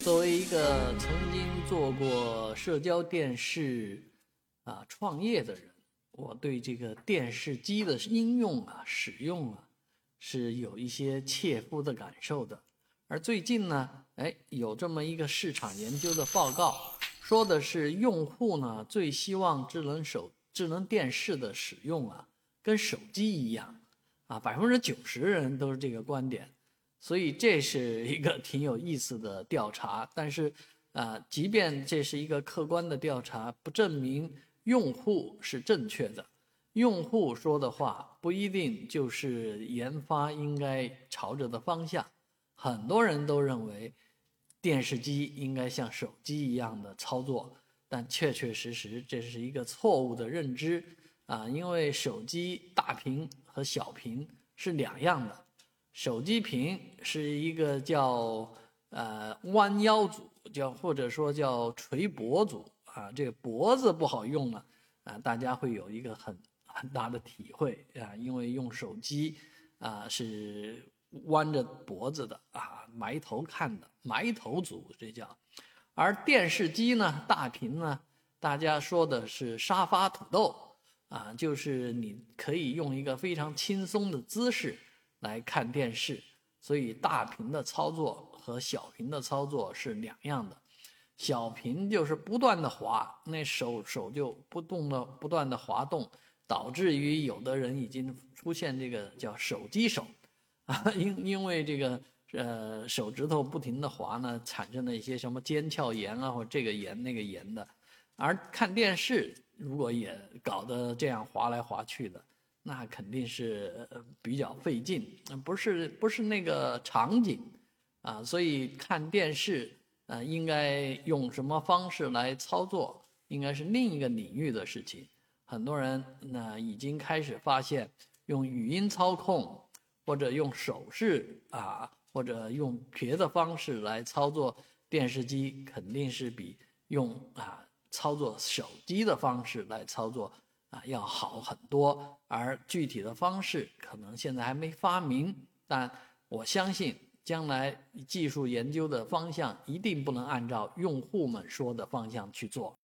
作为一个曾经做过社交电视啊创业的人，我对这个电视机的应用啊、使用啊，是有一些切肤的感受的。而最近呢，哎，有这么一个市场研究的报告，说的是用户呢最希望智能手、智能电视的使用啊，跟手机一样啊，百分之九十人都是这个观点。所以这是一个挺有意思的调查，但是，啊，即便这是一个客观的调查，不证明用户是正确的。用户说的话不一定就是研发应该朝着的方向。很多人都认为电视机应该像手机一样的操作，但确确实实这是一个错误的认知啊，因为手机大屏和小屏是两样的。手机屏是一个叫呃弯腰组，叫或者说叫垂脖组啊，这个脖子不好用了啊，大家会有一个很很大的体会啊，因为用手机啊是弯着脖子的啊，埋头看的埋头族这叫，而电视机呢大屏呢，大家说的是沙发土豆啊，就是你可以用一个非常轻松的姿势。来看电视，所以大屏的操作和小屏的操作是两样的。小屏就是不断的滑，那手手就不动的不断的滑动，导致于有的人已经出现这个叫手机手啊，因因为这个呃手指头不停的滑呢，产生了一些什么肩鞘炎啊，或这个炎那个炎的。而看电视如果也搞得这样滑来滑去的。那肯定是比较费劲，不是不是那个场景啊，所以看电视啊，应该用什么方式来操作，应该是另一个领域的事情。很多人呢已经开始发现，用语音操控或者用手势啊，或者用别的方式来操作电视机，肯定是比用啊操作手机的方式来操作。啊，要好很多，而具体的方式可能现在还没发明，但我相信将来技术研究的方向一定不能按照用户们说的方向去做。